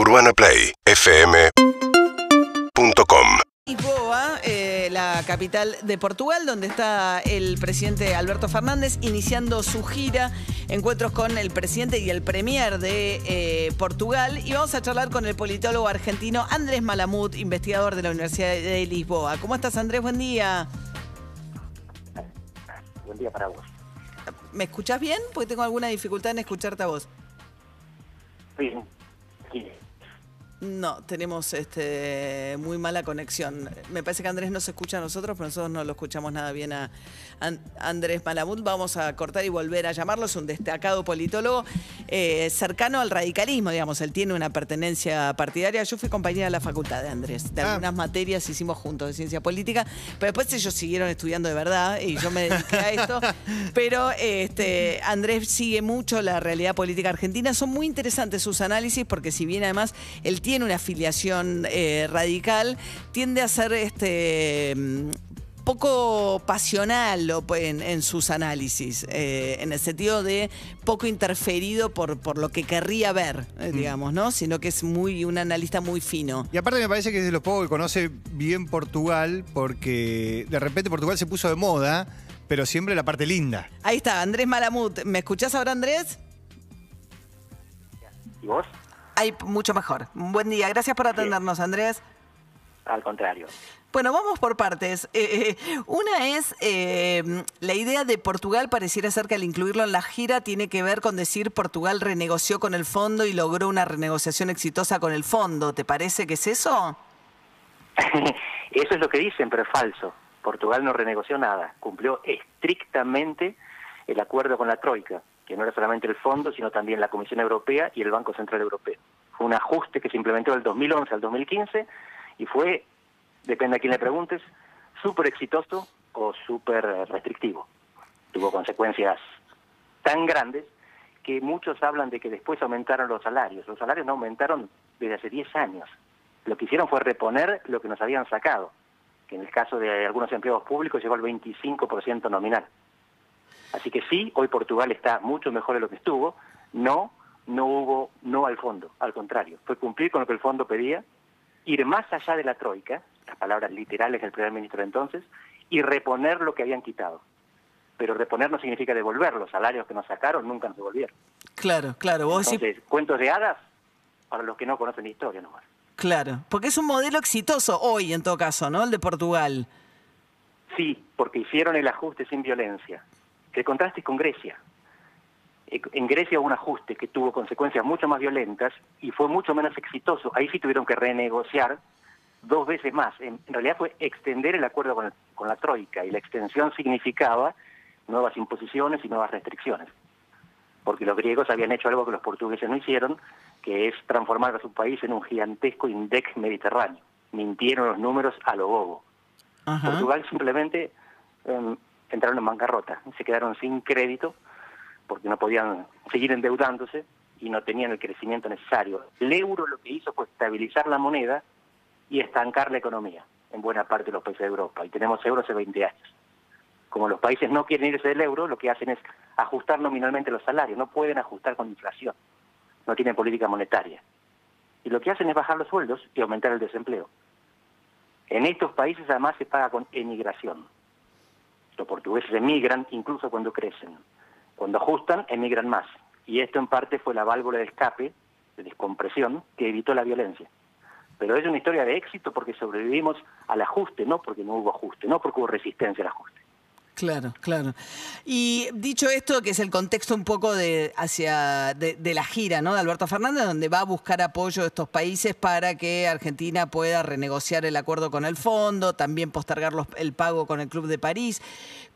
UrbanaPlayFM.com Lisboa, eh, la capital de Portugal, donde está el presidente Alberto Fernández iniciando su gira, encuentros con el presidente y el premier de eh, Portugal. Y vamos a charlar con el politólogo argentino Andrés Malamud, investigador de la Universidad de Lisboa. ¿Cómo estás, Andrés? Buen día. Buen día para vos. ¿Me escuchás bien? Porque tengo alguna dificultad en escucharte a vos. Bien. Sí. No, tenemos este, muy mala conexión. Me parece que Andrés no se escucha a nosotros, pero nosotros no lo escuchamos nada bien a An- Andrés Malamud. Vamos a cortar y volver a llamarlo. Es un destacado politólogo eh, cercano al radicalismo, digamos. Él tiene una pertenencia partidaria. Yo fui compañera de la facultad de Andrés. De Ah. algunas materias hicimos juntos de ciencia política, pero después ellos siguieron estudiando de verdad y yo me dediqué a esto. Pero este, Andrés sigue mucho la realidad política argentina. Son muy interesantes sus análisis porque si bien además él tiene una afiliación eh, radical, tiende a ser este mm, poco pasional pues, en, en sus análisis, eh, en el sentido de poco interferido por, por lo que querría ver, eh, digamos, ¿no? Sino que es muy un analista muy fino. Y aparte me parece que es de los pocos que conoce bien Portugal, porque de repente Portugal se puso de moda, pero siempre la parte linda. Ahí está, Andrés Malamut. ¿Me escuchás ahora, Andrés? ¿Y vos? Ay, mucho mejor. Buen día, gracias por atendernos, Andrés. Al contrario. Bueno, vamos por partes. Eh, eh, una es eh, la idea de Portugal, pareciera ser que al incluirlo en la gira tiene que ver con decir Portugal renegoció con el fondo y logró una renegociación exitosa con el fondo. ¿Te parece que es eso? Eso es lo que dicen, pero es falso. Portugal no renegoció nada. Cumplió estrictamente el acuerdo con la Troika, que no era solamente el fondo, sino también la Comisión Europea y el Banco Central Europeo. Fue un ajuste que se implementó del 2011 al 2015 y fue, depende a quién le preguntes, súper exitoso o súper restrictivo. Tuvo consecuencias tan grandes que muchos hablan de que después aumentaron los salarios. Los salarios no aumentaron desde hace 10 años. Lo que hicieron fue reponer lo que nos habían sacado, que en el caso de algunos empleados públicos llegó al 25% nominal. Así que sí, hoy Portugal está mucho mejor de lo que estuvo. No, no hubo no al fondo, al contrario, fue cumplir con lo que el fondo pedía, ir más allá de la troika, las palabras literales del primer ministro de entonces, y reponer lo que habían quitado. Pero reponer no significa devolver, los salarios que nos sacaron nunca nos devolvieron. Claro, claro. Vos Entonces, cuentos de hadas para los que no conocen la historia nomás. claro. Porque es un modelo exitoso hoy, en todo caso, ¿no? El de Portugal. Sí, porque hicieron el ajuste sin violencia. El contraste con Grecia. Eh, En Grecia hubo un ajuste que tuvo consecuencias mucho más violentas y fue mucho menos exitoso. Ahí sí tuvieron que renegociar dos veces más. En, realidad fue extender el acuerdo con, el- con la Troika y la extensión significaba nuevas imposiciones y nuevas restricciones. Porque los griegos habían hecho algo que los portugueses no hicieron, que es transformar a su país en un gigantesco INDEC mediterráneo. Mintieron los números a lo bobo. Ajá. Portugal simplemente eh, entraron en bancarrota, se quedaron sin crédito porque no podían seguir endeudándose y no tenían el crecimiento necesario. El euro lo que hizo fue estabilizar la moneda y estancar la economía en buena parte de los países de Europa. Y tenemos euro hace 20 años. Como los países no quieren irse del euro, lo que hacen es ajustar nominalmente los salarios, no pueden ajustar con inflación, no tienen política monetaria. Y lo que hacen es bajar los sueldos y aumentar el desempleo. En estos países además se paga con emigración. Los portugueses emigran incluso cuando crecen. Cuando ajustan, emigran más. Y esto en parte fue la válvula de escape, de descompresión, que evitó la violencia. Pero es una historia de éxito porque sobrevivimos al ajuste, no porque no hubo ajuste, no porque hubo resistencia al ajuste. Claro, claro. Y dicho esto, que es el contexto un poco de hacia de, la gira, ¿no? De Alberto Fernández, donde va a buscar apoyo de estos países para que Argentina pueda renegociar el acuerdo con el fondo, también postergar el pago con el Club de París.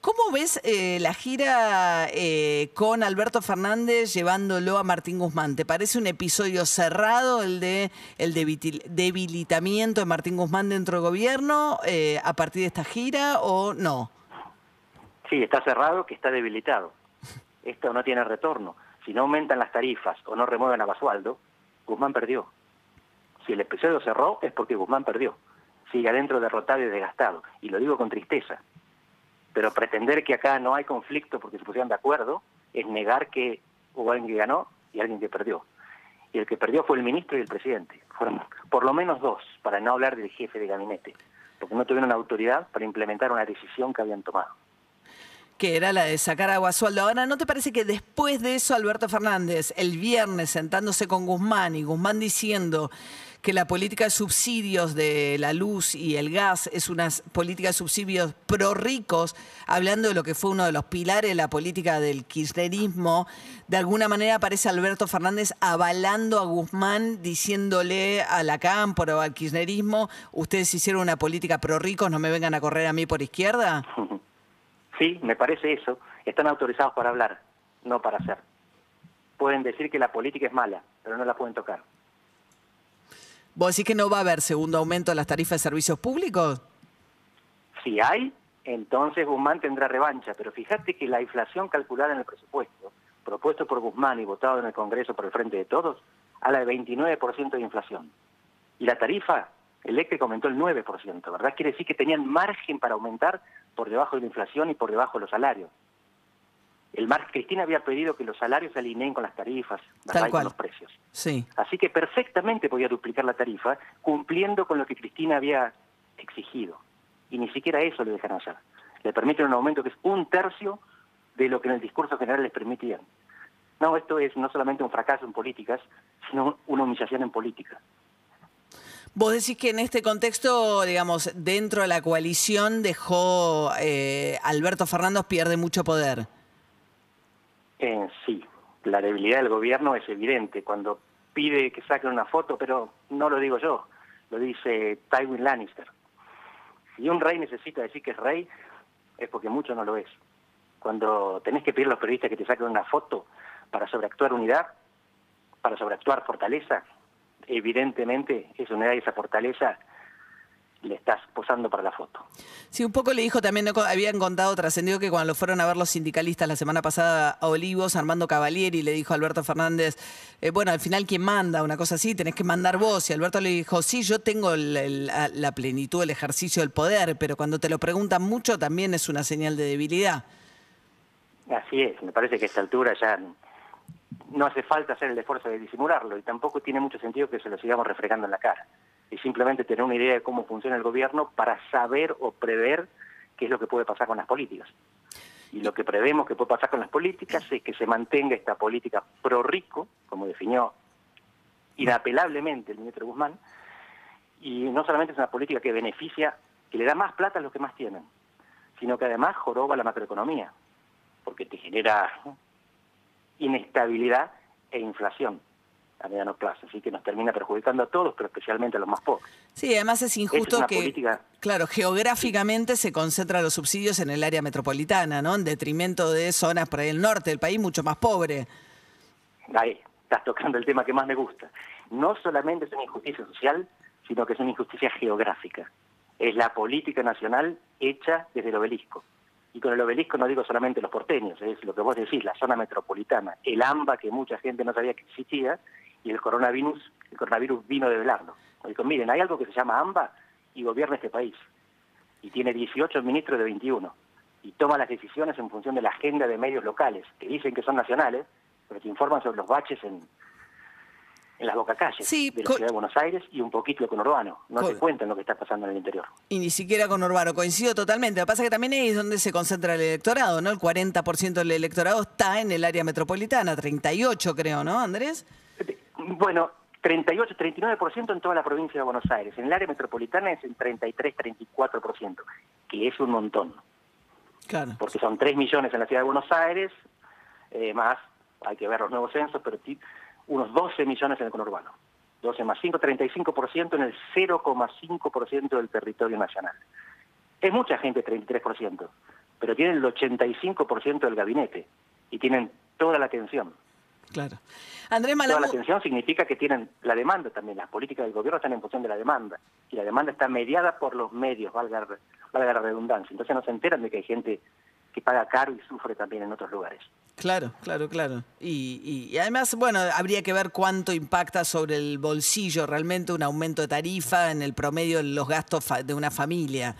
¿Cómo ves eh, la gira eh, con Alberto Fernández llevándolo a Martín Guzmán? ¿Te parece un episodio cerrado el de el debilitamiento de Martín Guzmán dentro del gobierno eh, a partir de esta gira o no? Sí, está cerrado, que está debilitado. Esto no tiene retorno. Si no aumentan las tarifas o no remueven a Basualdo, Guzmán perdió. Si el episodio cerró es porque Guzmán perdió. Sigue adentro derrotado y desgastado. Y lo digo con tristeza. Pero pretender que acá no hay conflicto porque se pusieron de acuerdo es negar que hubo alguien que ganó y alguien que perdió. y el que perdió fue el ministro y el presidente. Fueron por lo menos dos, para no hablar del jefe de gabinete, porque no tuvieron autoridad para implementar una decisión que habían tomado que era la de sacar a Guasualdo. Ahora, ¿no te parece que después de eso Alberto Fernández, el viernes sentándose con Guzmán y Guzmán diciendo que la política de subsidios de la luz y el gas es una política de subsidios pro ricos, hablando de lo que fue uno de los pilares de la política del kirchnerismo, de alguna manera aparece Alberto Fernández avalando a Guzmán, diciéndole a la Cámpora o al kirchnerismo, ustedes hicieron una política pro ricos, no me vengan a correr a mí por izquierda. Sí, me parece eso. Están autorizados para hablar, no para hacer. Pueden decir que la política es mala, pero no la pueden tocar. ¿Vos decís que no va a haber segundo aumento de las tarifas de servicios públicos? Si hay, entonces Guzmán tendrá revancha. Pero fíjate que la inflación calculada en el presupuesto, propuesto por Guzmán y votado en el Congreso por el Frente de Todos, habla de 29% de inflación. Y la tarifa eléctrica aumentó el 9%, ¿verdad? Quiere decir que tenían margen para aumentar por debajo de la inflación y por debajo de los salarios. El Mar Cristina había pedido que los salarios se alineen con las tarifas, ¿verdad? con los precios. Sí. Así que perfectamente podía duplicar la tarifa cumpliendo con lo que Cristina había exigido. Y ni siquiera eso le dejan hacer. Le permiten un aumento que es un tercio de lo que en el discurso general les permitían. No, esto es no solamente un fracaso en políticas, sino una humillación en política. Vos decís que en este contexto, digamos, dentro de la coalición dejó eh, Alberto Fernández pierde mucho poder. Eh, sí, la debilidad del gobierno es evidente. Cuando pide que saquen una foto, pero no lo digo yo, lo dice Tywin Lannister. Si un rey necesita decir que es rey, es porque mucho no lo es. Cuando tenés que pedir a los periodistas que te saquen una foto para sobreactuar unidad, para sobreactuar fortaleza, evidentemente esa unidad y esa fortaleza le estás posando para la foto. Sí, un poco le dijo también, habían contado, trascendió que cuando lo fueron a ver los sindicalistas la semana pasada a Olivos, Armando Cavalieri le dijo a Alberto Fernández, eh, bueno, al final quién manda, una cosa así, tenés que mandar vos. Y Alberto le dijo, sí, yo tengo la plenitud, el ejercicio del poder, pero cuando te lo preguntan mucho también es una señal de debilidad. Así es, me parece que a esta altura ya no hace falta hacer el esfuerzo de disimularlo y tampoco tiene mucho sentido que se lo sigamos refregando en la cara. Y simplemente tener una idea de cómo funciona el gobierno para saber o prever qué es lo que puede pasar con las políticas. Y lo que prevemos que puede pasar con las políticas es que se mantenga esta política pro rico, como definió inapelablemente el ministro Guzmán, y no solamente es una política que beneficia, que le da más plata a los que más tienen, sino que además joroba la macroeconomía, porque te genera inestabilidad e inflación a mediano plazo, así que nos termina perjudicando a todos, pero especialmente a los más pobres. Sí, además es injusto que, claro, geográficamente se concentran los subsidios en el área metropolitana, ¿no? En detrimento de zonas por ahí el norte del país mucho más pobre. Ahí, estás tocando el tema que más me gusta. No solamente es una injusticia social, sino que es una injusticia geográfica. Es la política nacional hecha desde el obelisco. Y con el obelisco no digo solamente los porteños, es lo que vos decís, la zona metropolitana, el AMBA que mucha gente no sabía que existía y el coronavirus, el coronavirus vino de velarlo. Dijo, miren, hay algo que se llama AMBA y gobierna este país. Y tiene 18 ministros de 21. Y toma las decisiones en función de la agenda de medios locales, que dicen que son nacionales, pero que informan sobre los baches en, en las bocacalles de la ciudad de Buenos Aires y un poquito con Urbano. No te cuentan lo que está pasando en el interior. Y ni siquiera con Urbano, coincido totalmente. Lo que pasa es que también es donde se concentra el electorado, ¿no? El 40% del electorado está en el área metropolitana, 38 creo, ¿no, Andrés? Bueno, 38, 39% en toda la provincia de Buenos Aires. En el área metropolitana es el 33, 34%, que es un montón. Claro. Porque son 3 millones en la ciudad de Buenos Aires, eh, más, hay que ver los nuevos censos, pero unos 12 millones en el conurbano. 12 más 5, 35% en el 0,5% del territorio nacional. Es mucha gente, 33%, pero tienen el 85% del gabinete y tienen toda la atención. Claro. Andrés Toda la atención significa que tienen la demanda también. Las políticas del gobierno están en función de la demanda. Y la demanda está mediada por los medios, valga, valga la redundancia. Entonces no se enteran de que hay gente que paga caro y sufre también en otros lugares. Claro, claro, claro. Y, además, bueno, habría que ver cuánto impacta sobre el bolsillo realmente un aumento de tarifa en el promedio de los gastos de una familia.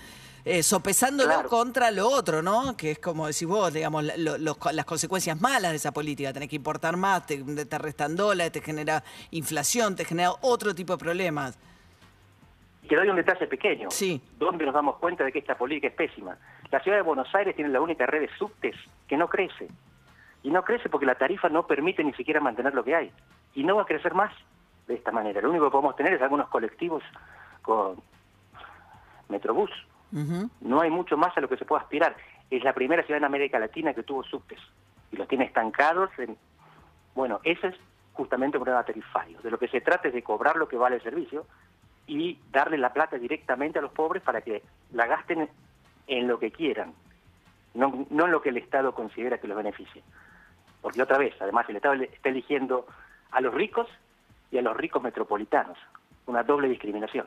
eh, sopesándolo Claro. contra lo otro, ¿no? Que es como decís vos, digamos, lo- los- las consecuencias malas de esa política. Tenés que importar más, te, te restan dólares, te genera inflación, te genera otro tipo de problemas. Y te doy un detalle pequeño. Sí. Donde nos damos cuenta de que esta política es pésima. La ciudad de Buenos Aires tiene la única red de subtes que no crece. Y no crece porque la tarifa no permite ni siquiera mantener lo que hay. Y no va a crecer más de esta manera. Lo único que podemos tener es algunos colectivos con Metrobús. No hay mucho más a lo que se pueda aspirar. Es la primera ciudad en América Latina que tuvo subtes. Y los tiene estancados en... Bueno, ese es justamente un problema tarifario. De lo que se trata es de cobrar lo que vale el servicio y darle la plata directamente a los pobres para que la gasten en lo que quieran, no, no en lo que el Estado considera que los beneficie. Porque otra vez, además, el Estado está eligiendo a los ricos y a los ricos metropolitanos. Una doble discriminación.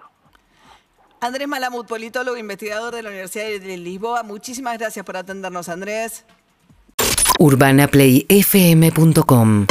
Andrés Malamud, politólogo, investigador de la Universidad de Lisboa. Muchísimas gracias por atendernos, Andrés. urbanaplayfm.com